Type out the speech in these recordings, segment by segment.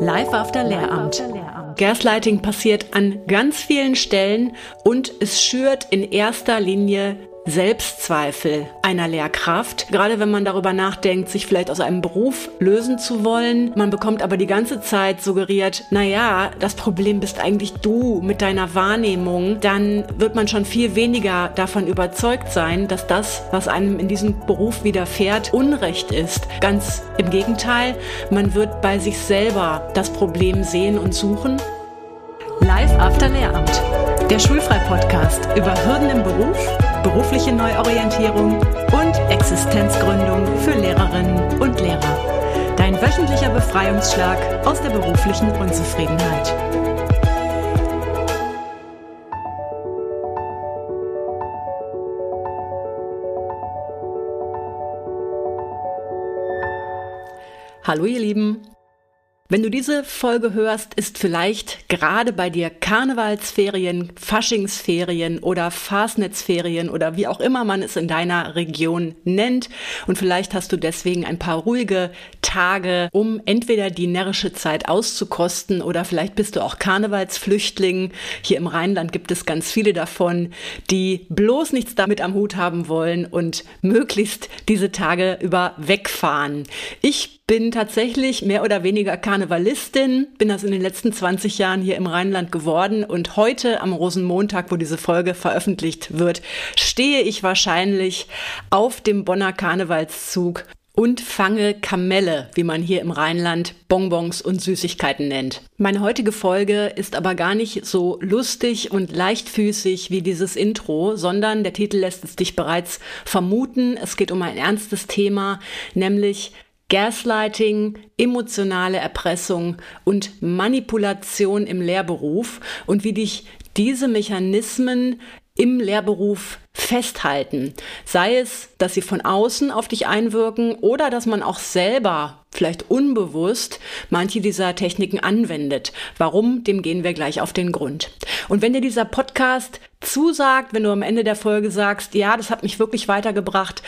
Live after Lehramt. Gaslighting passiert an ganz vielen Stellen und es schürt in erster Linie Selbstzweifel einer Lehrkraft, gerade wenn man darüber nachdenkt, sich vielleicht aus einem Beruf lösen zu wollen. Man bekommt aber die ganze Zeit suggeriert, na ja, das Problem bist eigentlich du mit deiner Wahrnehmung, dann wird man schon viel weniger davon überzeugt sein, dass das, was einem in diesem Beruf widerfährt, Unrecht ist. Ganz im Gegenteil, man wird bei sich selber das Problem sehen und suchen. Live After Lehramt, der Schulfrei-Podcast über Hürden im Beruf berufliche Neuorientierung und Existenzgründung für Lehrerinnen und Lehrer. Dein wöchentlicher Befreiungsschlag aus der beruflichen Unzufriedenheit. Hallo ihr Lieben, wenn du diese Folge hörst, ist vielleicht gerade bei dir Karnevalsferien, Faschingsferien oder Fastnetzferien oder wie auch immer man es in deiner Region nennt. Und vielleicht hast du deswegen ein paar ruhige Tage, um entweder die närrische Zeit auszukosten oder vielleicht bist du auch Karnevalsflüchtling. Hier im Rheinland gibt es ganz viele davon, die bloß nichts damit am Hut haben wollen und möglichst diese Tage über wegfahren. Ich bin tatsächlich mehr oder weniger Karnevalistin, bin das in den letzten 20 Jahren hier im Rheinland geworden und heute am Rosenmontag, wo diese Folge veröffentlicht wird, stehe ich wahrscheinlich auf dem Bonner Karnevalszug und fange Kamelle, wie man hier im Rheinland Bonbons und Süßigkeiten nennt. Meine heutige Folge ist aber gar nicht so lustig und leichtfüßig wie dieses Intro, sondern der Titel lässt es dich bereits vermuten. Es geht um ein ernstes Thema, nämlich Gaslighting, emotionale Erpressung und Manipulation im Lehrberuf und wie dich diese Mechanismen im Lehrberuf festhalten. Sei es, dass sie von außen auf dich einwirken oder dass man auch selber vielleicht unbewusst manche dieser Techniken anwendet. Warum? Dem gehen wir gleich auf den Grund. Und wenn dir dieser Podcast zusagt, wenn du am Ende der Folge sagst, ja, das hat mich wirklich weitergebracht,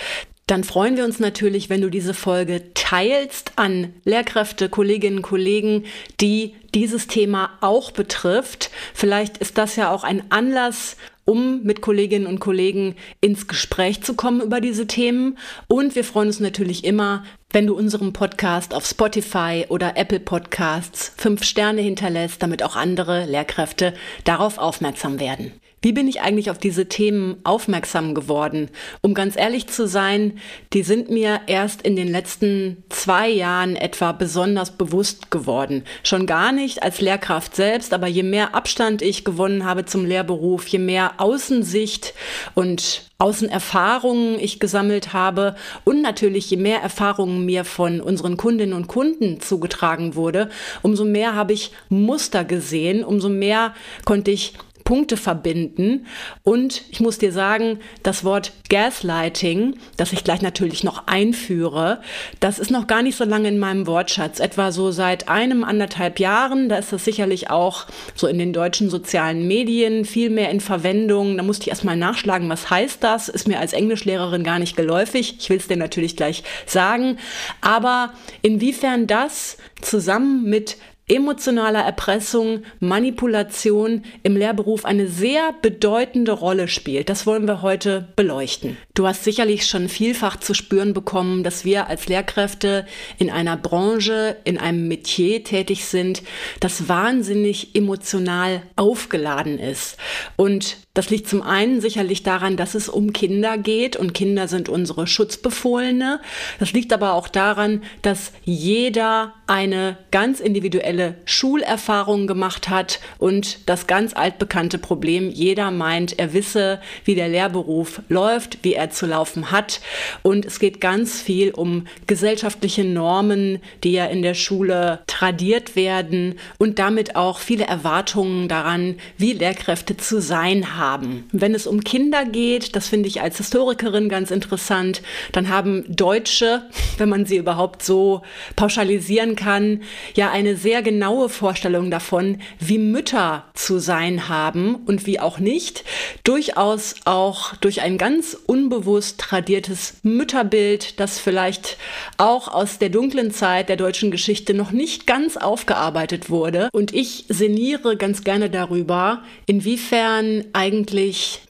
dann freuen wir uns natürlich, wenn du diese Folge teilst an Lehrkräfte, Kolleginnen und Kollegen, die dieses Thema auch betrifft. Vielleicht ist das ja auch ein Anlass, um mit Kolleginnen und Kollegen ins Gespräch zu kommen über diese Themen. Und wir freuen uns natürlich immer, wenn du unserem Podcast auf Spotify oder Apple Podcasts fünf Sterne hinterlässt, damit auch andere Lehrkräfte darauf aufmerksam werden. Wie bin ich eigentlich auf diese Themen aufmerksam geworden? Um ganz ehrlich zu sein, die sind mir erst in den letzten zwei Jahren etwa besonders bewusst geworden. Schon gar nicht als Lehrkraft selbst, aber je mehr Abstand ich gewonnen habe zum Lehrberuf, je mehr Außensicht und Außenerfahrungen ich gesammelt habe und natürlich je mehr Erfahrungen mir von unseren Kundinnen und Kunden zugetragen wurde, umso mehr habe ich Muster gesehen, umso mehr konnte ich Punkte verbinden. Und ich muss dir sagen, das Wort Gaslighting, das ich gleich natürlich noch einführe, das ist noch gar nicht so lange in meinem Wortschatz. Etwa so seit einem, anderthalb Jahren. Da ist das sicherlich auch so in den deutschen sozialen Medien viel mehr in Verwendung. Da musste ich erstmal nachschlagen, was heißt das? Ist mir als Englischlehrerin gar nicht geläufig. Ich will es dir natürlich gleich sagen. Aber inwiefern das zusammen mit emotionaler Erpressung, Manipulation im Lehrberuf eine sehr bedeutende Rolle spielt. Das wollen wir heute beleuchten. Du hast sicherlich schon vielfach zu spüren bekommen, dass wir als Lehrkräfte in einer Branche, in einem Metier tätig sind, das wahnsinnig emotional aufgeladen ist. Und das liegt zum einen sicherlich daran, dass es um Kinder geht und Kinder sind unsere Schutzbefohlene. Das liegt aber auch daran, dass jeder eine ganz individuelle Schulerfahrung gemacht hat und das ganz altbekannte Problem, jeder meint, er wisse, wie der Lehrberuf läuft, wie er zu laufen hat. Und es geht ganz viel um gesellschaftliche Normen, die ja in der Schule tradiert werden und damit auch viele Erwartungen daran, wie Lehrkräfte zu sein haben haben. Wenn es um Kinder geht, das finde ich als Historikerin ganz interessant, dann haben Deutsche, wenn man sie überhaupt so pauschalisieren kann, ja eine sehr genaue Vorstellung davon, wie Mütter zu sein haben und wie auch nicht. Durchaus auch durch ein ganz unbewusst tradiertes Mütterbild, das vielleicht auch aus der dunklen Zeit der deutschen Geschichte noch nicht ganz aufgearbeitet wurde. Und ich sinniere ganz gerne darüber, inwiefern eigentlich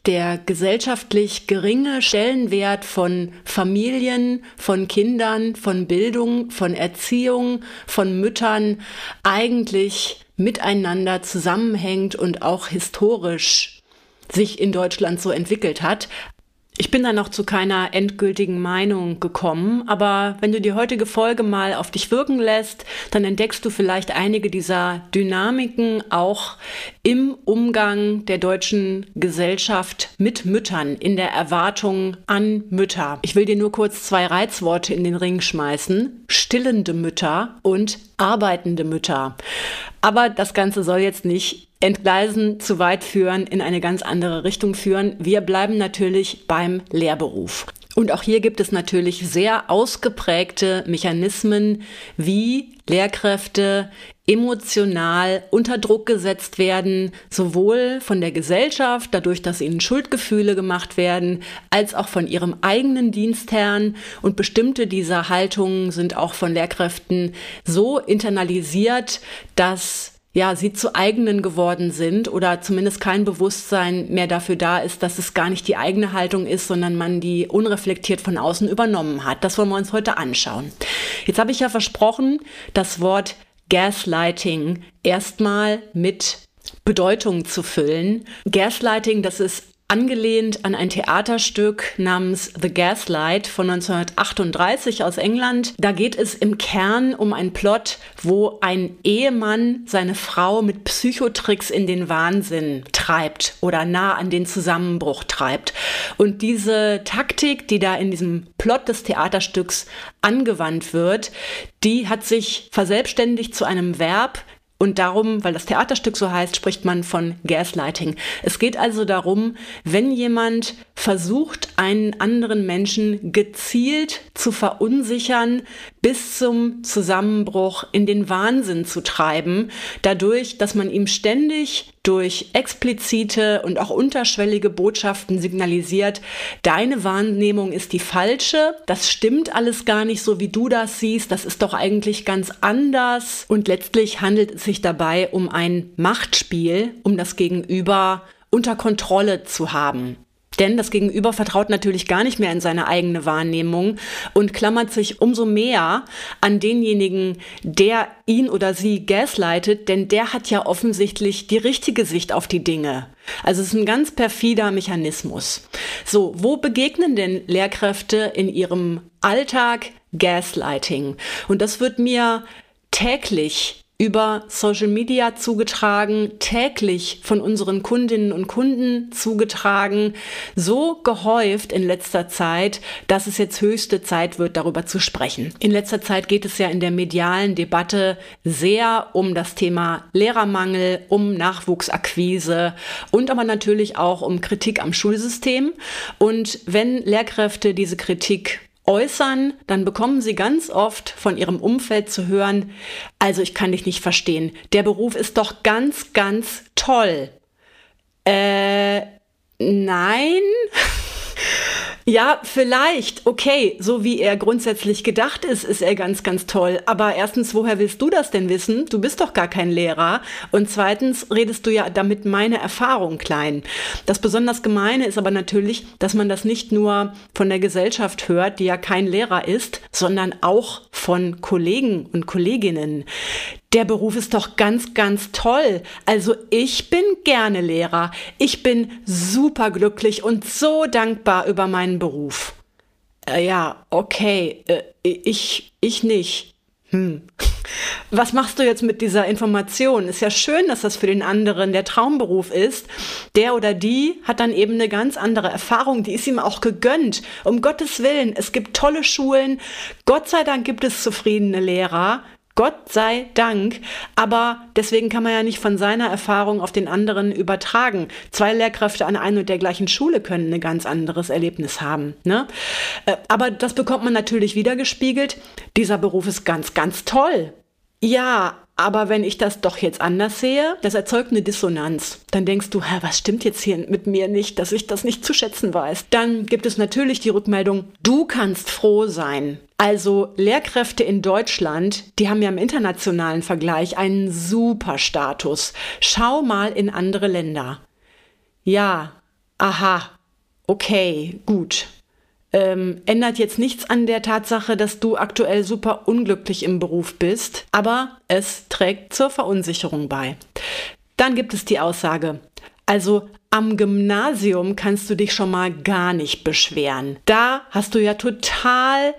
der gesellschaftlich geringe Stellenwert von Familien, von Kindern, von Bildung, von Erziehung, von Müttern eigentlich miteinander zusammenhängt und auch historisch sich in Deutschland so entwickelt hat. Ich bin da noch zu keiner endgültigen Meinung gekommen, aber wenn du die heutige Folge mal auf dich wirken lässt, dann entdeckst du vielleicht einige dieser Dynamiken auch im Umgang der deutschen Gesellschaft mit Müttern, in der Erwartung an Mütter. Ich will dir nur kurz zwei Reizworte in den Ring schmeißen. Stillende Mütter und arbeitende Mütter. Aber das Ganze soll jetzt nicht entgleisen, zu weit führen, in eine ganz andere Richtung führen. Wir bleiben natürlich beim Lehrberuf. Und auch hier gibt es natürlich sehr ausgeprägte Mechanismen, wie Lehrkräfte emotional unter Druck gesetzt werden, sowohl von der Gesellschaft, dadurch, dass ihnen Schuldgefühle gemacht werden, als auch von ihrem eigenen Dienstherrn. Und bestimmte dieser Haltungen sind auch von Lehrkräften so internalisiert, dass ja, sie zu eigenen geworden sind oder zumindest kein Bewusstsein mehr dafür da ist, dass es gar nicht die eigene Haltung ist, sondern man die unreflektiert von außen übernommen hat. Das wollen wir uns heute anschauen. Jetzt habe ich ja versprochen, das Wort Gaslighting erstmal mit Bedeutung zu füllen. Gaslighting, das ist angelehnt an ein Theaterstück namens The Gaslight von 1938 aus England. Da geht es im Kern um einen Plot, wo ein Ehemann seine Frau mit Psychotricks in den Wahnsinn treibt oder nah an den Zusammenbruch treibt. Und diese Taktik, die da in diesem Plot des Theaterstücks angewandt wird, die hat sich verselbstständigt zu einem Verb, und darum, weil das Theaterstück so heißt, spricht man von Gaslighting. Es geht also darum, wenn jemand versucht, einen anderen Menschen gezielt zu verunsichern, bis zum Zusammenbruch in den Wahnsinn zu treiben, dadurch, dass man ihm ständig durch explizite und auch unterschwellige Botschaften signalisiert, deine Wahrnehmung ist die falsche, das stimmt alles gar nicht so, wie du das siehst, das ist doch eigentlich ganz anders. Und letztlich handelt es sich dabei um ein Machtspiel, um das Gegenüber unter Kontrolle zu haben. Denn das Gegenüber vertraut natürlich gar nicht mehr in seine eigene Wahrnehmung und klammert sich umso mehr an denjenigen, der ihn oder sie gaslightet, denn der hat ja offensichtlich die richtige Sicht auf die Dinge. Also es ist ein ganz perfider Mechanismus. So, wo begegnen denn Lehrkräfte in ihrem Alltag Gaslighting? Und das wird mir täglich über Social Media zugetragen, täglich von unseren Kundinnen und Kunden zugetragen, so gehäuft in letzter Zeit, dass es jetzt höchste Zeit wird, darüber zu sprechen. In letzter Zeit geht es ja in der medialen Debatte sehr um das Thema Lehrermangel, um Nachwuchsakquise und aber natürlich auch um Kritik am Schulsystem. Und wenn Lehrkräfte diese Kritik äußern, dann bekommen sie ganz oft von ihrem Umfeld zu hören, also ich kann dich nicht verstehen, der Beruf ist doch ganz, ganz toll. Äh, nein. Ja, vielleicht, okay, so wie er grundsätzlich gedacht ist, ist er ganz, ganz toll. Aber erstens, woher willst du das denn wissen? Du bist doch gar kein Lehrer. Und zweitens redest du ja damit meine Erfahrung klein. Das besonders Gemeine ist aber natürlich, dass man das nicht nur von der Gesellschaft hört, die ja kein Lehrer ist, sondern auch von Kollegen und Kolleginnen der Beruf ist doch ganz, ganz toll. Also ich bin gerne Lehrer. Ich bin super glücklich und so dankbar über meinen Beruf. Äh, ja, okay, äh, ich, ich nicht. Hm. Was machst du jetzt mit dieser Information? Ist ja schön, dass das für den anderen der Traumberuf ist. Der oder die hat dann eben eine ganz andere Erfahrung, die ist ihm auch gegönnt. Um Gottes Willen, es gibt tolle Schulen. Gott sei Dank gibt es zufriedene Lehrer. Gott sei Dank. Aber deswegen kann man ja nicht von seiner Erfahrung auf den anderen übertragen. Zwei Lehrkräfte an einer und der gleichen Schule können ein ganz anderes Erlebnis haben. Ne? Äh, aber das bekommt man natürlich wieder gespiegelt. Dieser Beruf ist ganz, ganz toll. Ja, aber wenn ich das doch jetzt anders sehe, das erzeugt eine Dissonanz. Dann denkst du, was stimmt jetzt hier mit mir nicht, dass ich das nicht zu schätzen weiß. Dann gibt es natürlich die Rückmeldung, du kannst froh sein. Also Lehrkräfte in Deutschland, die haben ja im internationalen Vergleich einen super Status. Schau mal in andere Länder. Ja, aha, okay, gut ähm, ändert jetzt nichts an der Tatsache, dass du aktuell super unglücklich im Beruf bist, aber es trägt zur Verunsicherung bei. Dann gibt es die Aussage, also am Gymnasium kannst du dich schon mal gar nicht beschweren. Da hast du ja total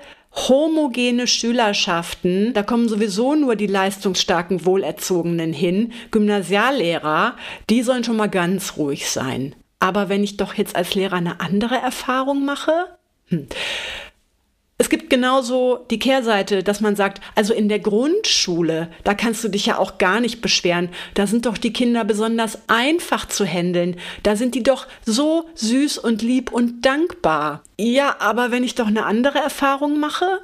homogene Schülerschaften, da kommen sowieso nur die leistungsstarken Wohlerzogenen hin. Gymnasiallehrer, die sollen schon mal ganz ruhig sein. Aber wenn ich doch jetzt als Lehrer eine andere Erfahrung mache, hm. Es gibt genauso die Kehrseite, dass man sagt, also in der Grundschule, da kannst du dich ja auch gar nicht beschweren. Da sind doch die Kinder besonders einfach zu handeln. Da sind die doch so süß und lieb und dankbar. Ja, aber wenn ich doch eine andere Erfahrung mache?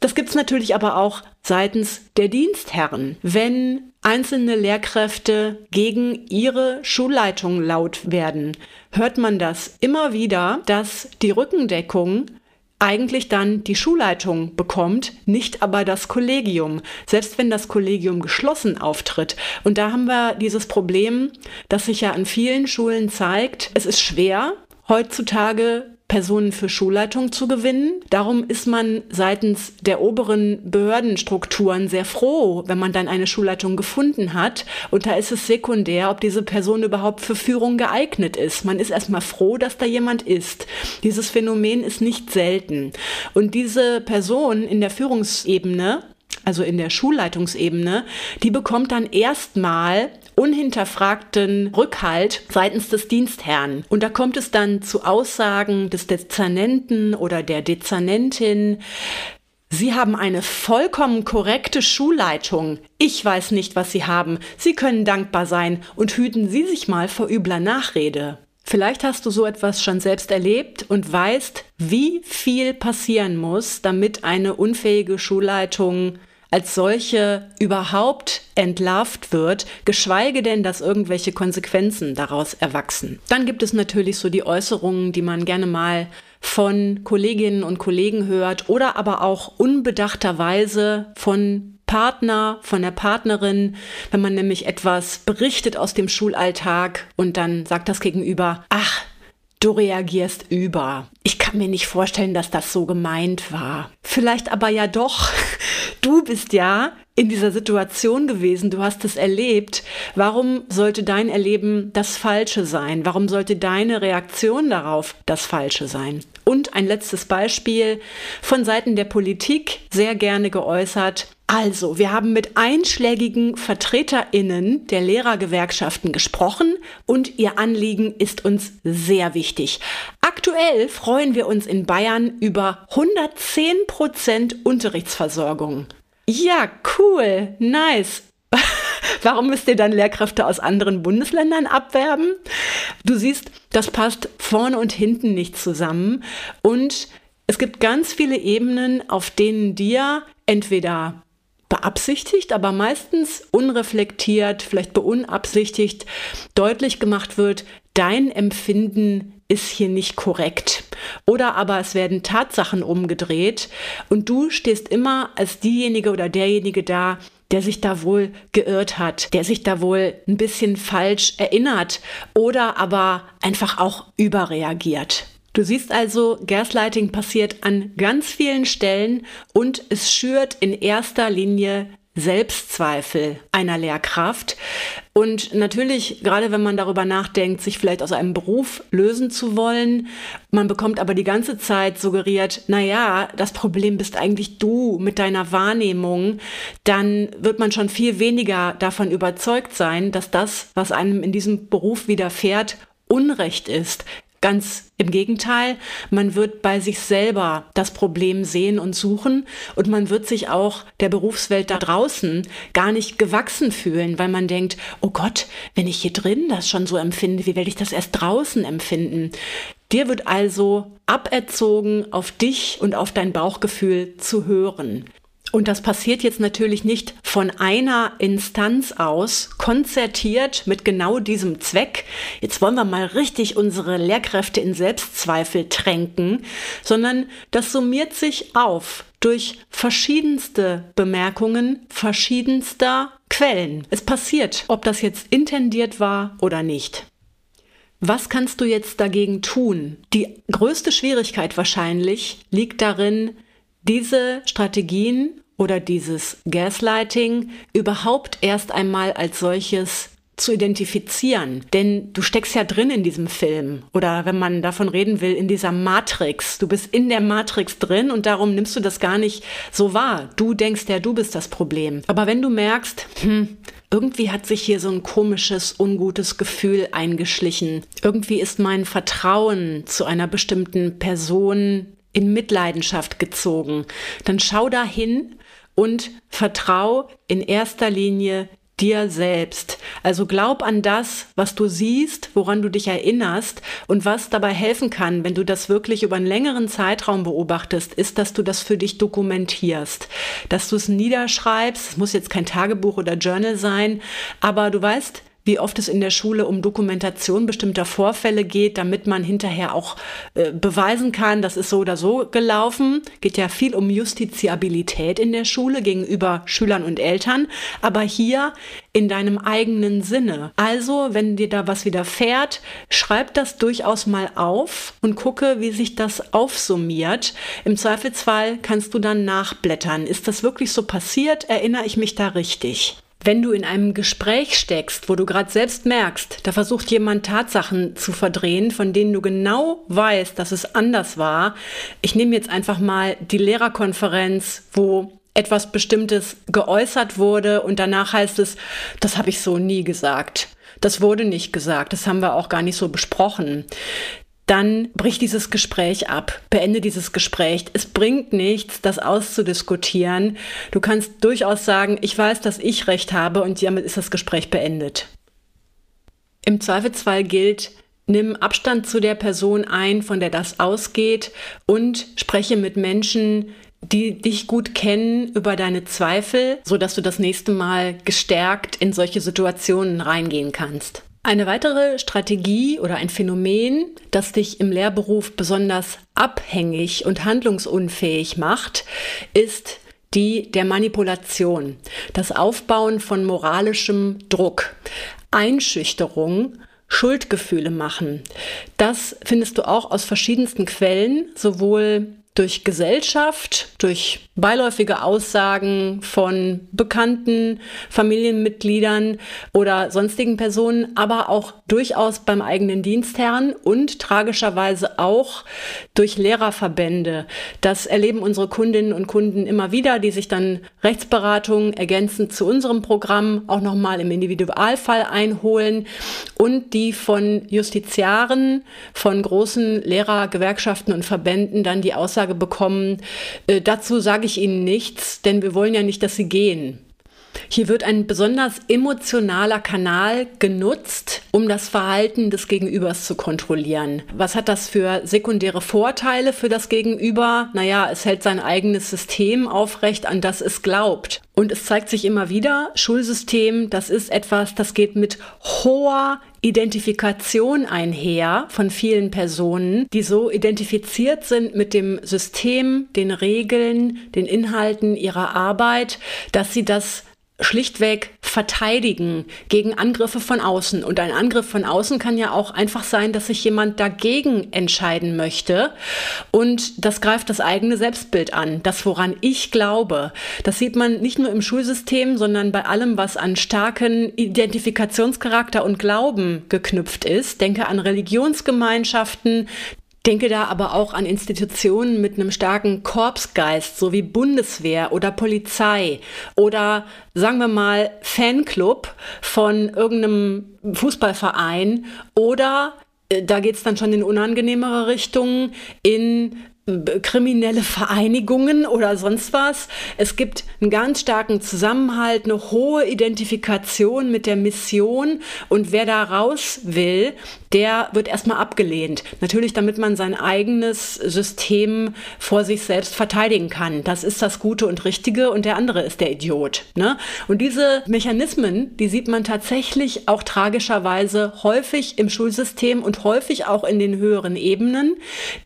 Das gibt's natürlich aber auch seitens der Dienstherren. Wenn einzelne Lehrkräfte gegen ihre Schulleitung laut werden, hört man das immer wieder, dass die Rückendeckung eigentlich dann die Schulleitung bekommt, nicht aber das Kollegium, selbst wenn das Kollegium geschlossen auftritt. Und da haben wir dieses Problem, das sich ja an vielen Schulen zeigt. Es ist schwer, heutzutage Personen für Schulleitung zu gewinnen. Darum ist man seitens der oberen Behördenstrukturen sehr froh, wenn man dann eine Schulleitung gefunden hat. Und da ist es sekundär, ob diese Person überhaupt für Führung geeignet ist. Man ist erstmal froh, dass da jemand ist. Dieses Phänomen ist nicht selten. Und diese Person in der Führungsebene also in der Schulleitungsebene, die bekommt dann erstmal unhinterfragten Rückhalt seitens des Dienstherrn. Und da kommt es dann zu Aussagen des Dezernenten oder der Dezernentin, Sie haben eine vollkommen korrekte Schulleitung. Ich weiß nicht, was Sie haben. Sie können dankbar sein und hüten Sie sich mal vor übler Nachrede. Vielleicht hast du so etwas schon selbst erlebt und weißt, wie viel passieren muss, damit eine unfähige Schulleitung als solche überhaupt entlarvt wird, geschweige denn, dass irgendwelche Konsequenzen daraus erwachsen. Dann gibt es natürlich so die Äußerungen, die man gerne mal von Kolleginnen und Kollegen hört oder aber auch unbedachterweise von Partner, von der Partnerin, wenn man nämlich etwas berichtet aus dem Schulalltag und dann sagt das Gegenüber, ach, du reagierst über. Ich kann mir nicht vorstellen, dass das so gemeint war. Vielleicht aber ja doch. Du bist ja in dieser Situation gewesen, du hast es erlebt. Warum sollte dein Erleben das Falsche sein? Warum sollte deine Reaktion darauf das Falsche sein? Und ein letztes Beispiel von Seiten der Politik sehr gerne geäußert. Also, wir haben mit einschlägigen Vertreterinnen der Lehrergewerkschaften gesprochen und ihr Anliegen ist uns sehr wichtig. Aktuell freuen wir uns in Bayern über 110 Prozent Unterrichtsversorgung. Ja, cool, nice. Warum müsst ihr dann Lehrkräfte aus anderen Bundesländern abwerben? Du siehst, das passt vorne und hinten nicht zusammen. Und es gibt ganz viele Ebenen, auf denen dir entweder beabsichtigt, aber meistens unreflektiert, vielleicht beunabsichtigt deutlich gemacht wird, dein Empfinden ist hier nicht korrekt. Oder aber es werden Tatsachen umgedreht und du stehst immer als diejenige oder derjenige da, der sich da wohl geirrt hat, der sich da wohl ein bisschen falsch erinnert oder aber einfach auch überreagiert. Du siehst also, Gaslighting passiert an ganz vielen Stellen und es schürt in erster Linie Selbstzweifel einer Lehrkraft. Und natürlich, gerade wenn man darüber nachdenkt, sich vielleicht aus einem Beruf lösen zu wollen, man bekommt aber die ganze Zeit suggeriert, na ja, das Problem bist eigentlich du mit deiner Wahrnehmung, dann wird man schon viel weniger davon überzeugt sein, dass das, was einem in diesem Beruf widerfährt, Unrecht ist. Ganz im Gegenteil, man wird bei sich selber das Problem sehen und suchen und man wird sich auch der Berufswelt da draußen gar nicht gewachsen fühlen, weil man denkt, oh Gott, wenn ich hier drin das schon so empfinde, wie werde ich das erst draußen empfinden? Dir wird also aberzogen, auf dich und auf dein Bauchgefühl zu hören. Und das passiert jetzt natürlich nicht von einer Instanz aus, konzertiert mit genau diesem Zweck. Jetzt wollen wir mal richtig unsere Lehrkräfte in Selbstzweifel tränken, sondern das summiert sich auf durch verschiedenste Bemerkungen verschiedenster Quellen. Es passiert, ob das jetzt intendiert war oder nicht. Was kannst du jetzt dagegen tun? Die größte Schwierigkeit wahrscheinlich liegt darin, diese Strategien oder dieses Gaslighting überhaupt erst einmal als solches zu identifizieren. Denn du steckst ja drin in diesem Film. Oder wenn man davon reden will, in dieser Matrix. Du bist in der Matrix drin und darum nimmst du das gar nicht so wahr. Du denkst ja, du bist das Problem. Aber wenn du merkst, hm, irgendwie hat sich hier so ein komisches, ungutes Gefühl eingeschlichen. Irgendwie ist mein Vertrauen zu einer bestimmten Person in Mitleidenschaft gezogen. Dann schau da hin und vertrau in erster Linie dir selbst. Also glaub an das, was du siehst, woran du dich erinnerst und was dabei helfen kann, wenn du das wirklich über einen längeren Zeitraum beobachtest, ist, dass du das für dich dokumentierst, dass du es niederschreibst. Es muss jetzt kein Tagebuch oder Journal sein, aber du weißt, wie oft es in der Schule um Dokumentation bestimmter Vorfälle geht, damit man hinterher auch äh, beweisen kann, das ist so oder so gelaufen. Geht ja viel um Justiziabilität in der Schule gegenüber Schülern und Eltern, aber hier in deinem eigenen Sinne. Also, wenn dir da was widerfährt, schreib das durchaus mal auf und gucke, wie sich das aufsummiert. Im Zweifelsfall kannst du dann nachblättern. Ist das wirklich so passiert? Erinnere ich mich da richtig? Wenn du in einem Gespräch steckst, wo du gerade selbst merkst, da versucht jemand Tatsachen zu verdrehen, von denen du genau weißt, dass es anders war. Ich nehme jetzt einfach mal die Lehrerkonferenz, wo etwas Bestimmtes geäußert wurde und danach heißt es, das habe ich so nie gesagt. Das wurde nicht gesagt, das haben wir auch gar nicht so besprochen dann brich dieses Gespräch ab, beende dieses Gespräch. Es bringt nichts, das auszudiskutieren. Du kannst durchaus sagen, ich weiß, dass ich recht habe und damit ist das Gespräch beendet. Im Zweifelsfall gilt, nimm Abstand zu der Person ein, von der das ausgeht und spreche mit Menschen, die dich gut kennen über deine Zweifel, so dass du das nächste Mal gestärkt in solche Situationen reingehen kannst. Eine weitere Strategie oder ein Phänomen, das dich im Lehrberuf besonders abhängig und handlungsunfähig macht, ist die der Manipulation, das Aufbauen von moralischem Druck, Einschüchterung, Schuldgefühle machen. Das findest du auch aus verschiedensten Quellen, sowohl durch Gesellschaft, durch beiläufige Aussagen von Bekannten, Familienmitgliedern oder sonstigen Personen, aber auch durchaus beim eigenen Dienstherrn und tragischerweise auch durch Lehrerverbände. Das erleben unsere Kundinnen und Kunden immer wieder, die sich dann Rechtsberatungen ergänzend zu unserem Programm auch nochmal im Individualfall einholen und die von Justiziaren, von großen Lehrergewerkschaften und Verbänden dann die Aussage bekommen, äh, dazu sage ich Ihnen nichts, denn wir wollen ja nicht, dass Sie gehen. Hier wird ein besonders emotionaler Kanal genutzt, um das Verhalten des Gegenübers zu kontrollieren. Was hat das für sekundäre Vorteile für das Gegenüber? Naja, es hält sein eigenes System aufrecht, an das es glaubt. Und es zeigt sich immer wieder, Schulsystem, das ist etwas, das geht mit hoher Identifikation einher von vielen Personen, die so identifiziert sind mit dem System, den Regeln, den Inhalten ihrer Arbeit, dass sie das schlichtweg verteidigen gegen Angriffe von außen. Und ein Angriff von außen kann ja auch einfach sein, dass sich jemand dagegen entscheiden möchte. Und das greift das eigene Selbstbild an, das woran ich glaube. Das sieht man nicht nur im Schulsystem, sondern bei allem, was an starken Identifikationscharakter und Glauben geknüpft ist. Denke an Religionsgemeinschaften, Denke da aber auch an Institutionen mit einem starken Korpsgeist, so wie Bundeswehr oder Polizei oder sagen wir mal Fanclub von irgendeinem Fußballverein oder äh, da geht es dann schon in unangenehmere Richtungen, in kriminelle Vereinigungen oder sonst was. Es gibt einen ganz starken Zusammenhalt, eine hohe Identifikation mit der Mission und wer da raus will, der wird erstmal abgelehnt. Natürlich, damit man sein eigenes System vor sich selbst verteidigen kann. Das ist das Gute und Richtige und der andere ist der Idiot. Ne? Und diese Mechanismen, die sieht man tatsächlich auch tragischerweise häufig im Schulsystem und häufig auch in den höheren Ebenen,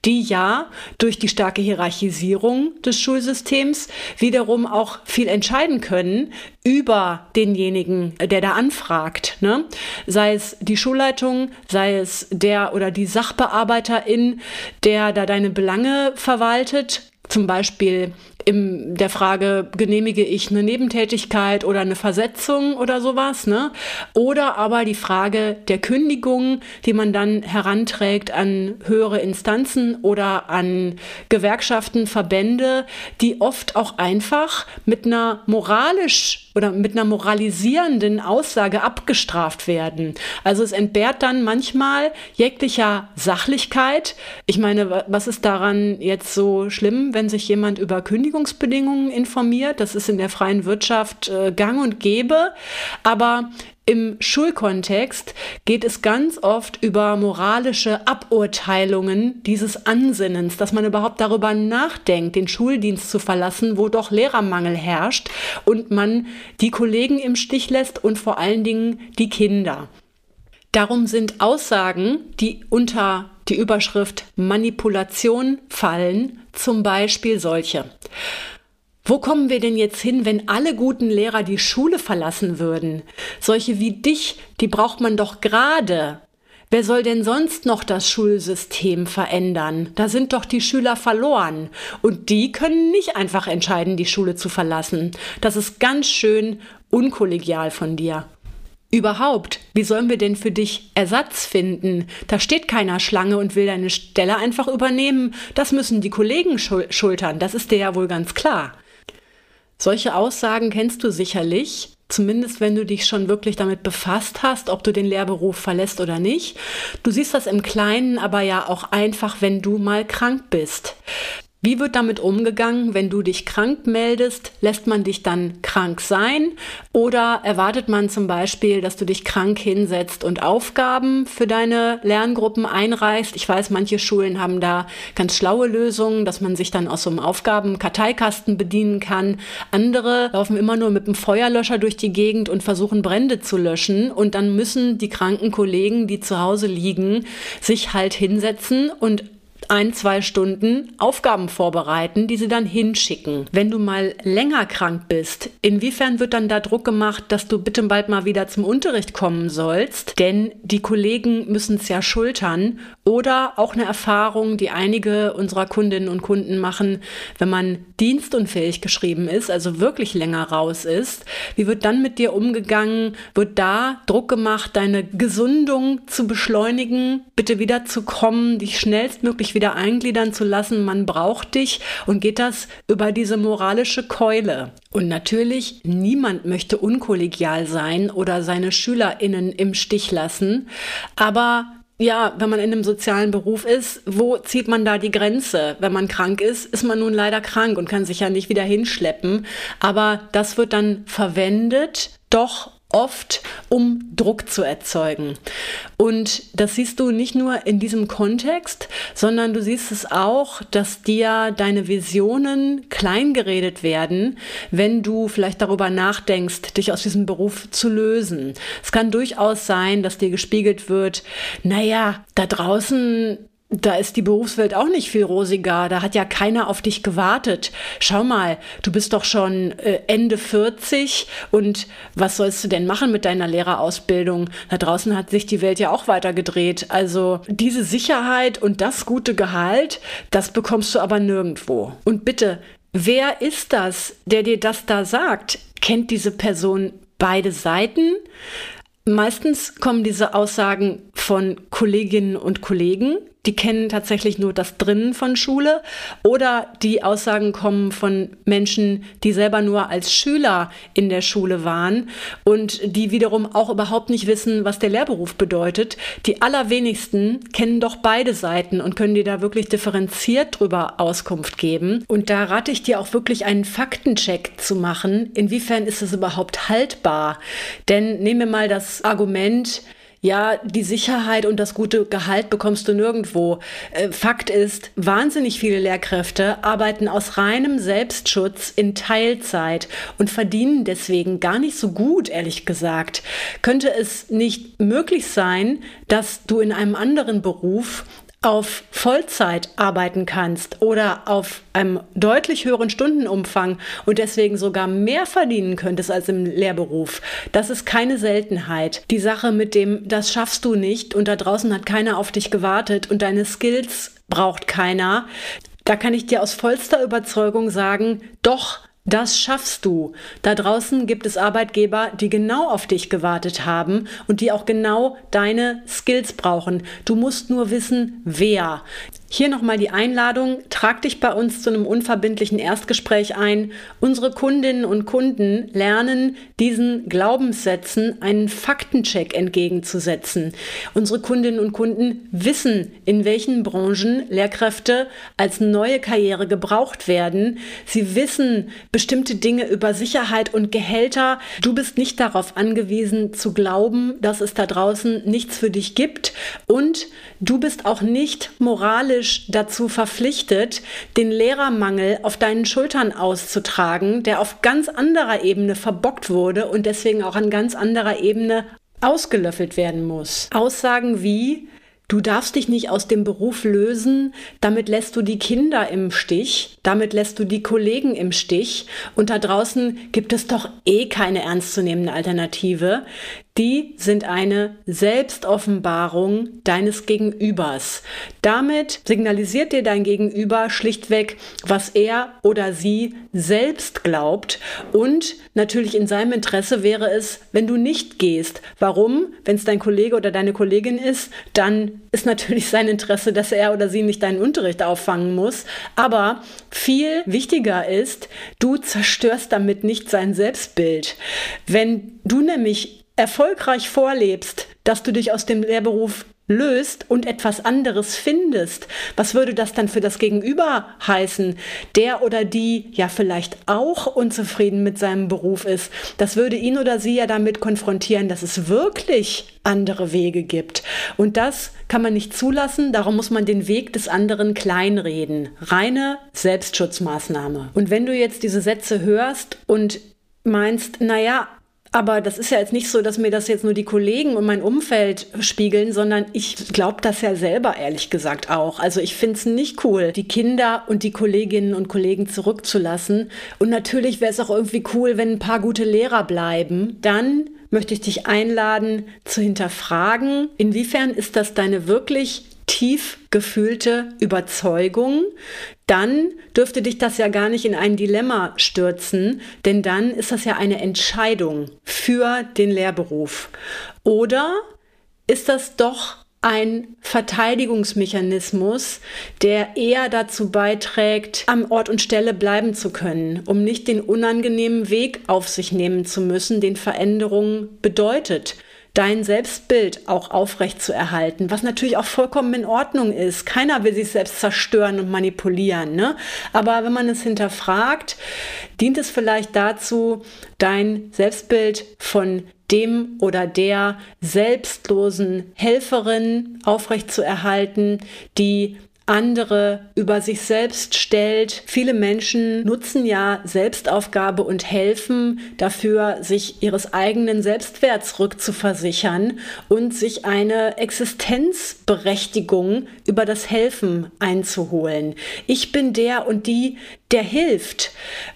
die ja durch die starke Hierarchisierung des Schulsystems wiederum auch viel entscheiden können über denjenigen, der da anfragt. Ne? Sei es die Schulleitung, sei es der oder die Sachbearbeiterin, der da deine Belange verwaltet, zum Beispiel in der Frage, genehmige ich eine Nebentätigkeit oder eine Versetzung oder sowas, ne? Oder aber die Frage der Kündigung, die man dann heranträgt an höhere Instanzen oder an Gewerkschaften, Verbände, die oft auch einfach mit einer moralisch oder mit einer moralisierenden Aussage abgestraft werden. Also es entbehrt dann manchmal jeglicher Sachlichkeit. Ich meine, was ist daran jetzt so schlimm, wenn sich jemand über Kündigung Beschäftigungsbedingungen informiert. Das ist in der freien Wirtschaft äh, gang und gäbe. Aber im Schulkontext geht es ganz oft über moralische Aburteilungen dieses Ansinnens, dass man überhaupt darüber nachdenkt, den Schuldienst zu verlassen, wo doch Lehrermangel herrscht und man die Kollegen im Stich lässt und vor allen Dingen die Kinder. Darum sind Aussagen, die unter die Überschrift Manipulation fallen, zum Beispiel solche. Wo kommen wir denn jetzt hin, wenn alle guten Lehrer die Schule verlassen würden? Solche wie dich, die braucht man doch gerade. Wer soll denn sonst noch das Schulsystem verändern? Da sind doch die Schüler verloren. Und die können nicht einfach entscheiden, die Schule zu verlassen. Das ist ganz schön unkollegial von dir. Überhaupt, wie sollen wir denn für dich Ersatz finden? Da steht keiner Schlange und will deine Stelle einfach übernehmen. Das müssen die Kollegen schultern, das ist dir ja wohl ganz klar. Solche Aussagen kennst du sicherlich, zumindest wenn du dich schon wirklich damit befasst hast, ob du den Lehrberuf verlässt oder nicht. Du siehst das im Kleinen aber ja auch einfach, wenn du mal krank bist. Wie wird damit umgegangen, wenn du dich krank meldest? Lässt man dich dann krank sein? Oder erwartet man zum Beispiel, dass du dich krank hinsetzt und Aufgaben für deine Lerngruppen einreichst? Ich weiß, manche Schulen haben da ganz schlaue Lösungen, dass man sich dann aus so einem Aufgaben-Karteikasten bedienen kann. Andere laufen immer nur mit einem Feuerlöscher durch die Gegend und versuchen Brände zu löschen. Und dann müssen die kranken Kollegen, die zu Hause liegen, sich halt hinsetzen und ein, zwei Stunden Aufgaben vorbereiten, die sie dann hinschicken. Wenn du mal länger krank bist, inwiefern wird dann da Druck gemacht, dass du bitte bald mal wieder zum Unterricht kommen sollst? Denn die Kollegen müssen es ja schultern. Oder auch eine Erfahrung, die einige unserer Kundinnen und Kunden machen, wenn man dienstunfähig geschrieben ist, also wirklich länger raus ist. Wie wird dann mit dir umgegangen? Wird da Druck gemacht, deine Gesundung zu beschleunigen, bitte wieder zu kommen, dich schnellstmöglich wieder eingliedern zu lassen, man braucht dich und geht das über diese moralische Keule. Und natürlich, niemand möchte unkollegial sein oder seine SchülerInnen im Stich lassen, aber ja, wenn man in einem sozialen Beruf ist, wo zieht man da die Grenze? Wenn man krank ist, ist man nun leider krank und kann sich ja nicht wieder hinschleppen. Aber das wird dann verwendet, doch oft, um Druck zu erzeugen. Und das siehst du nicht nur in diesem Kontext, sondern du siehst es auch, dass dir deine Visionen kleingeredet werden, wenn du vielleicht darüber nachdenkst, dich aus diesem Beruf zu lösen. Es kann durchaus sein, dass dir gespiegelt wird, naja, da draußen da ist die Berufswelt auch nicht viel rosiger. Da hat ja keiner auf dich gewartet. Schau mal, du bist doch schon äh, Ende 40 und was sollst du denn machen mit deiner Lehrerausbildung? Da draußen hat sich die Welt ja auch weiter gedreht. Also diese Sicherheit und das gute Gehalt, das bekommst du aber nirgendwo. Und bitte, wer ist das, der dir das da sagt? Kennt diese Person beide Seiten? Meistens kommen diese Aussagen von Kolleginnen und Kollegen, die kennen tatsächlich nur das Drinnen von Schule oder die Aussagen kommen von Menschen, die selber nur als Schüler in der Schule waren und die wiederum auch überhaupt nicht wissen, was der Lehrberuf bedeutet. Die allerwenigsten kennen doch beide Seiten und können dir da wirklich differenziert drüber Auskunft geben. Und da rate ich dir auch wirklich einen Faktencheck zu machen. Inwiefern ist es überhaupt haltbar? Denn nehmen wir mal das Argument, ja, die Sicherheit und das gute Gehalt bekommst du nirgendwo. Äh, Fakt ist, wahnsinnig viele Lehrkräfte arbeiten aus reinem Selbstschutz in Teilzeit und verdienen deswegen gar nicht so gut, ehrlich gesagt. Könnte es nicht möglich sein, dass du in einem anderen Beruf auf Vollzeit arbeiten kannst oder auf einem deutlich höheren Stundenumfang und deswegen sogar mehr verdienen könntest als im Lehrberuf. Das ist keine Seltenheit. Die Sache mit dem, das schaffst du nicht und da draußen hat keiner auf dich gewartet und deine Skills braucht keiner. Da kann ich dir aus vollster Überzeugung sagen, doch, das schaffst du. Da draußen gibt es Arbeitgeber, die genau auf dich gewartet haben und die auch genau deine Skills brauchen. Du musst nur wissen, wer. Hier nochmal die Einladung, trag dich bei uns zu einem unverbindlichen Erstgespräch ein. Unsere Kundinnen und Kunden lernen, diesen Glaubenssätzen einen Faktencheck entgegenzusetzen. Unsere Kundinnen und Kunden wissen, in welchen Branchen Lehrkräfte als neue Karriere gebraucht werden. Sie wissen bestimmte Dinge über Sicherheit und Gehälter. Du bist nicht darauf angewiesen zu glauben, dass es da draußen nichts für dich gibt und du bist auch nicht moralisch moralisch dazu verpflichtet, den Lehrermangel auf deinen Schultern auszutragen, der auf ganz anderer Ebene verbockt wurde und deswegen auch an ganz anderer Ebene ausgelöffelt werden muss. Aussagen wie, Du darfst dich nicht aus dem Beruf lösen, damit lässt du die Kinder im Stich, damit lässt du die Kollegen im Stich und da draußen gibt es doch eh keine ernstzunehmende Alternative die sind eine Selbstoffenbarung deines Gegenübers. Damit signalisiert dir dein Gegenüber schlichtweg, was er oder sie selbst glaubt. Und natürlich in seinem Interesse wäre es, wenn du nicht gehst. Warum? Wenn es dein Kollege oder deine Kollegin ist, dann ist natürlich sein Interesse, dass er oder sie nicht deinen Unterricht auffangen muss. Aber viel wichtiger ist, du zerstörst damit nicht sein Selbstbild. Wenn du nämlich erfolgreich vorlebst, dass du dich aus dem Lehrberuf löst und etwas anderes findest, was würde das dann für das Gegenüber heißen? Der oder die ja vielleicht auch unzufrieden mit seinem Beruf ist. Das würde ihn oder sie ja damit konfrontieren, dass es wirklich andere Wege gibt. Und das kann man nicht zulassen, darum muss man den Weg des anderen kleinreden. Reine Selbstschutzmaßnahme. Und wenn du jetzt diese Sätze hörst und meinst, naja, aber das ist ja jetzt nicht so, dass mir das jetzt nur die Kollegen und mein Umfeld spiegeln, sondern ich glaube das ja selber ehrlich gesagt auch. Also ich finde es nicht cool, die Kinder und die Kolleginnen und Kollegen zurückzulassen. Und natürlich wäre es auch irgendwie cool, wenn ein paar gute Lehrer bleiben. Dann möchte ich dich einladen zu hinterfragen, inwiefern ist das deine wirklich tief gefühlte Überzeugung, dann dürfte dich das ja gar nicht in ein Dilemma stürzen, denn dann ist das ja eine Entscheidung für den Lehrberuf. Oder ist das doch ein Verteidigungsmechanismus, der eher dazu beiträgt, am Ort und Stelle bleiben zu können, um nicht den unangenehmen Weg auf sich nehmen zu müssen, den Veränderung bedeutet dein Selbstbild auch aufrecht zu erhalten, was natürlich auch vollkommen in Ordnung ist. Keiner will sich selbst zerstören und manipulieren. Ne? Aber wenn man es hinterfragt, dient es vielleicht dazu, dein Selbstbild von dem oder der selbstlosen Helferin aufrechtzuerhalten, die andere über sich selbst stellt. Viele Menschen nutzen ja Selbstaufgabe und helfen dafür, sich ihres eigenen Selbstwerts rückzuversichern und sich eine Existenzberechtigung über das Helfen einzuholen. Ich bin der und die, der hilft.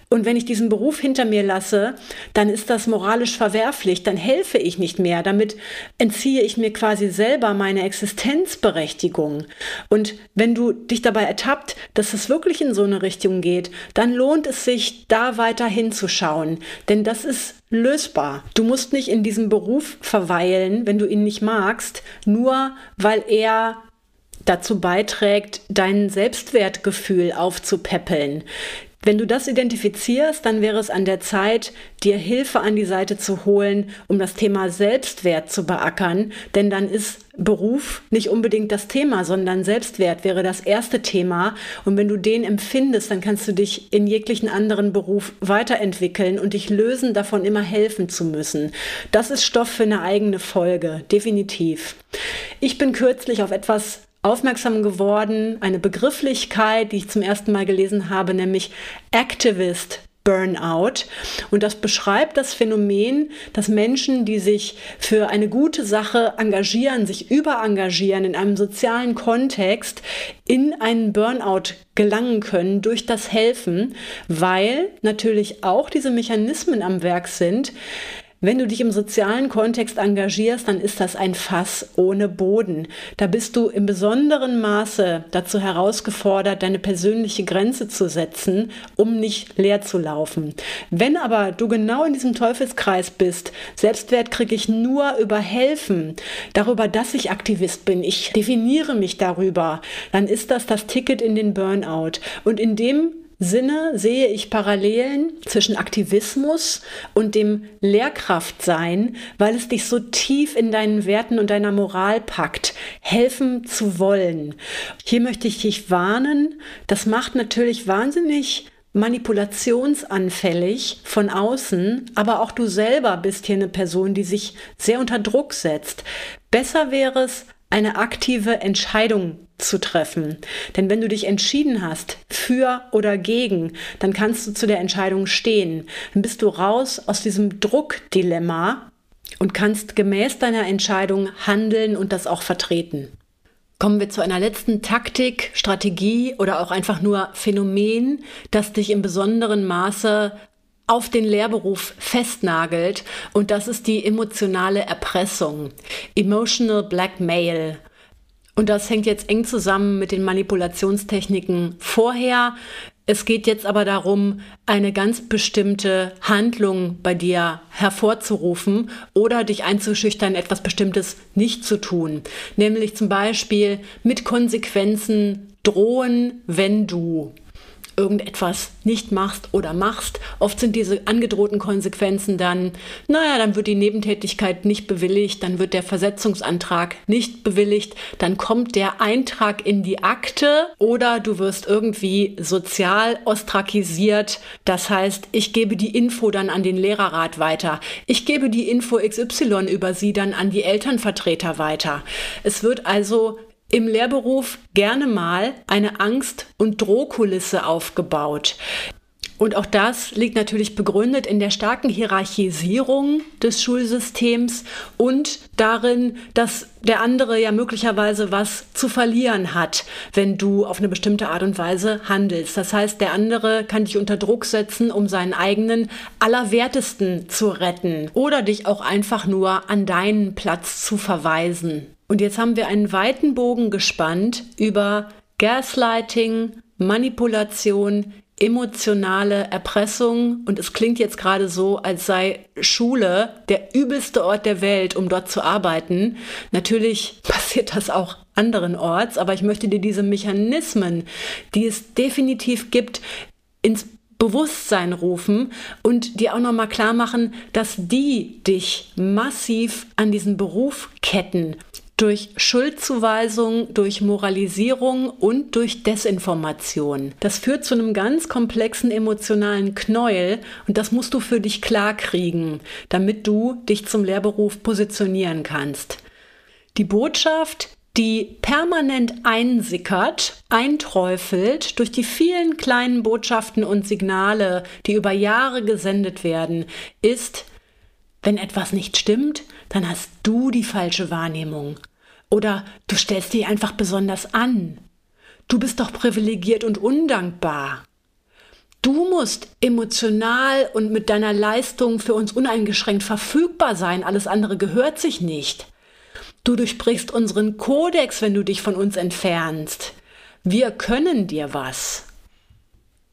Und wenn ich diesen Beruf hinter mir lasse, dann ist das moralisch verwerflich, dann helfe ich nicht mehr. Damit entziehe ich mir quasi selber meine Existenzberechtigung. Und wenn du dich dabei ertappt, dass es wirklich in so eine Richtung geht, dann lohnt es sich, da weiter hinzuschauen. Denn das ist lösbar. Du musst nicht in diesem Beruf verweilen, wenn du ihn nicht magst, nur weil er dazu beiträgt, dein Selbstwertgefühl aufzupäppeln. Wenn du das identifizierst, dann wäre es an der Zeit, dir Hilfe an die Seite zu holen, um das Thema Selbstwert zu beackern, denn dann ist Beruf nicht unbedingt das Thema, sondern Selbstwert wäre das erste Thema. Und wenn du den empfindest, dann kannst du dich in jeglichen anderen Beruf weiterentwickeln und dich lösen, davon immer helfen zu müssen. Das ist Stoff für eine eigene Folge, definitiv. Ich bin kürzlich auf etwas aufmerksam geworden, eine Begrifflichkeit, die ich zum ersten Mal gelesen habe, nämlich Activist Burnout. Und das beschreibt das Phänomen, dass Menschen, die sich für eine gute Sache engagieren, sich überengagieren in einem sozialen Kontext, in einen Burnout gelangen können durch das Helfen, weil natürlich auch diese Mechanismen am Werk sind, wenn du dich im sozialen Kontext engagierst, dann ist das ein Fass ohne Boden. Da bist du im besonderen Maße dazu herausgefordert, deine persönliche Grenze zu setzen, um nicht leer zu laufen. Wenn aber du genau in diesem Teufelskreis bist, Selbstwert kriege ich nur über Helfen, darüber, dass ich Aktivist bin, ich definiere mich darüber, dann ist das das Ticket in den Burnout. Und in dem Sinne sehe ich Parallelen zwischen Aktivismus und dem Lehrkraftsein, weil es dich so tief in deinen Werten und deiner Moral packt, helfen zu wollen. Hier möchte ich dich warnen, das macht natürlich wahnsinnig manipulationsanfällig von außen, aber auch du selber bist hier eine Person, die sich sehr unter Druck setzt. Besser wäre es, eine aktive Entscheidung zu treffen. Denn wenn du dich entschieden hast, für oder gegen, dann kannst du zu der Entscheidung stehen. Dann bist du raus aus diesem Druckdilemma und kannst gemäß deiner Entscheidung handeln und das auch vertreten. Kommen wir zu einer letzten Taktik, Strategie oder auch einfach nur Phänomen, das dich im besonderen Maße auf den Lehrberuf festnagelt und das ist die emotionale Erpressung, Emotional Blackmail. Und das hängt jetzt eng zusammen mit den Manipulationstechniken vorher. Es geht jetzt aber darum, eine ganz bestimmte Handlung bei dir hervorzurufen oder dich einzuschüchtern, etwas Bestimmtes nicht zu tun. Nämlich zum Beispiel mit Konsequenzen drohen, wenn du irgendetwas nicht machst oder machst. Oft sind diese angedrohten Konsequenzen dann, naja, dann wird die Nebentätigkeit nicht bewilligt, dann wird der Versetzungsantrag nicht bewilligt, dann kommt der Eintrag in die Akte oder du wirst irgendwie sozial ostrakisiert. Das heißt, ich gebe die Info dann an den Lehrerrat weiter. Ich gebe die Info XY über sie dann an die Elternvertreter weiter. Es wird also im Lehrberuf gerne mal eine Angst- und Drohkulisse aufgebaut. Und auch das liegt natürlich begründet in der starken Hierarchisierung des Schulsystems und darin, dass der andere ja möglicherweise was zu verlieren hat, wenn du auf eine bestimmte Art und Weise handelst. Das heißt, der andere kann dich unter Druck setzen, um seinen eigenen Allerwertesten zu retten oder dich auch einfach nur an deinen Platz zu verweisen. Und jetzt haben wir einen weiten Bogen gespannt über Gaslighting, Manipulation, emotionale Erpressung. Und es klingt jetzt gerade so, als sei Schule der übelste Ort der Welt, um dort zu arbeiten. Natürlich passiert das auch anderenorts, aber ich möchte dir diese Mechanismen, die es definitiv gibt, ins Bewusstsein rufen und dir auch nochmal klar machen, dass die dich massiv an diesen Beruf ketten durch Schuldzuweisung, durch Moralisierung und durch Desinformation. Das führt zu einem ganz komplexen emotionalen Knäuel und das musst du für dich klar kriegen, damit du dich zum Lehrberuf positionieren kannst. Die Botschaft, die permanent einsickert, einträufelt durch die vielen kleinen Botschaften und Signale, die über Jahre gesendet werden, ist, wenn etwas nicht stimmt, dann hast du die falsche Wahrnehmung. Oder du stellst dich einfach besonders an. Du bist doch privilegiert und undankbar. Du musst emotional und mit deiner Leistung für uns uneingeschränkt verfügbar sein, alles andere gehört sich nicht. Du durchbrichst unseren Kodex, wenn du dich von uns entfernst. Wir können dir was.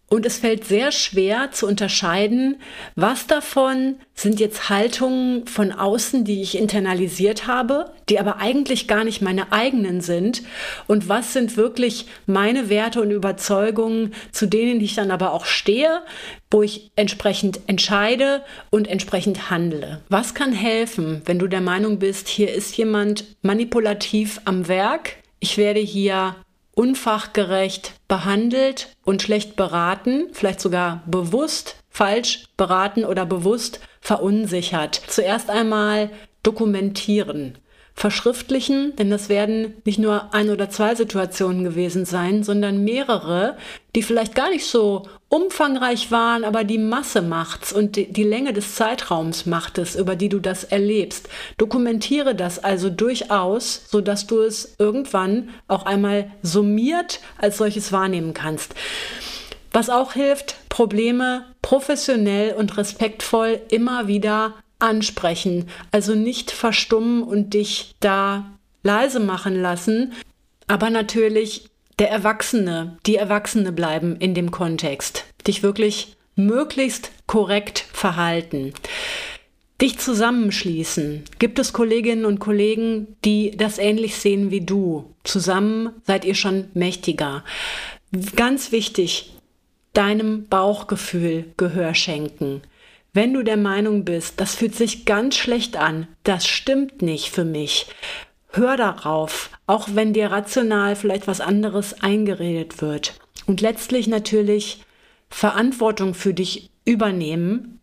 Und es fällt sehr schwer zu unterscheiden, was davon sind jetzt Haltungen von außen, die ich internalisiert habe, die aber eigentlich gar nicht meine eigenen sind. Und was sind wirklich meine Werte und Überzeugungen, zu denen ich dann aber auch stehe, wo ich entsprechend entscheide und entsprechend handle. Was kann helfen, wenn du der Meinung bist, hier ist jemand manipulativ am Werk? Ich werde hier unfachgerecht behandelt und schlecht beraten, vielleicht sogar bewusst falsch beraten oder bewusst verunsichert. Zuerst einmal dokumentieren verschriftlichen, denn das werden nicht nur ein oder zwei Situationen gewesen sein, sondern mehrere, die vielleicht gar nicht so umfangreich waren, aber die Masse macht's und die, Länge des Zeitraums macht es, über die du das erlebst. Dokumentiere das also durchaus, so dass du es irgendwann auch einmal summiert als solches wahrnehmen kannst. Was auch hilft, Probleme professionell und respektvoll immer wieder ansprechen. Also nicht verstummen und dich da leise machen lassen, aber natürlich der Erwachsene, die Erwachsene bleiben in dem Kontext. Dich wirklich möglichst korrekt verhalten. Dich zusammenschließen. Gibt es Kolleginnen und Kollegen, die das ähnlich sehen wie du? Zusammen seid ihr schon mächtiger. Ganz wichtig, deinem Bauchgefühl Gehör schenken. Wenn du der Meinung bist, das fühlt sich ganz schlecht an, das stimmt nicht für mich, hör darauf, auch wenn dir rational vielleicht was anderes eingeredet wird. Und letztlich natürlich Verantwortung für dich übernehmen.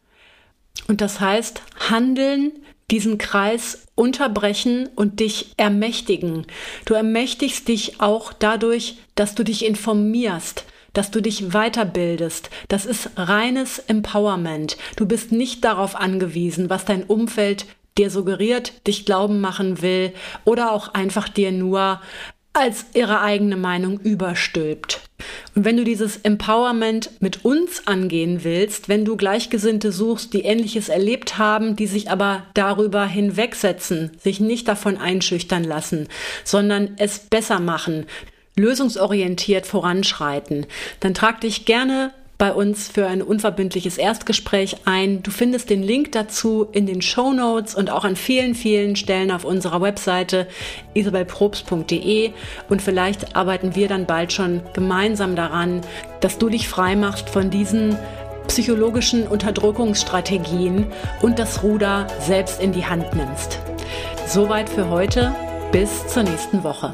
Und das heißt, handeln, diesen Kreis unterbrechen und dich ermächtigen. Du ermächtigst dich auch dadurch, dass du dich informierst, dass du dich weiterbildest. Das ist reines Empowerment. Du bist nicht darauf angewiesen, was dein Umfeld dir suggeriert, dich glauben machen will oder auch einfach dir nur als ihre eigene Meinung überstülpt. Und wenn du dieses Empowerment mit uns angehen willst, wenn du Gleichgesinnte suchst, die ähnliches erlebt haben, die sich aber darüber hinwegsetzen, sich nicht davon einschüchtern lassen, sondern es besser machen, lösungsorientiert voranschreiten, dann trag dich gerne bei uns für ein unverbindliches Erstgespräch ein. Du findest den Link dazu in den Show Notes und auch an vielen, vielen Stellen auf unserer Webseite isabelprobst.de und vielleicht arbeiten wir dann bald schon gemeinsam daran, dass du dich frei machst von diesen psychologischen Unterdrückungsstrategien und das Ruder selbst in die Hand nimmst. Soweit für heute. Bis zur nächsten Woche.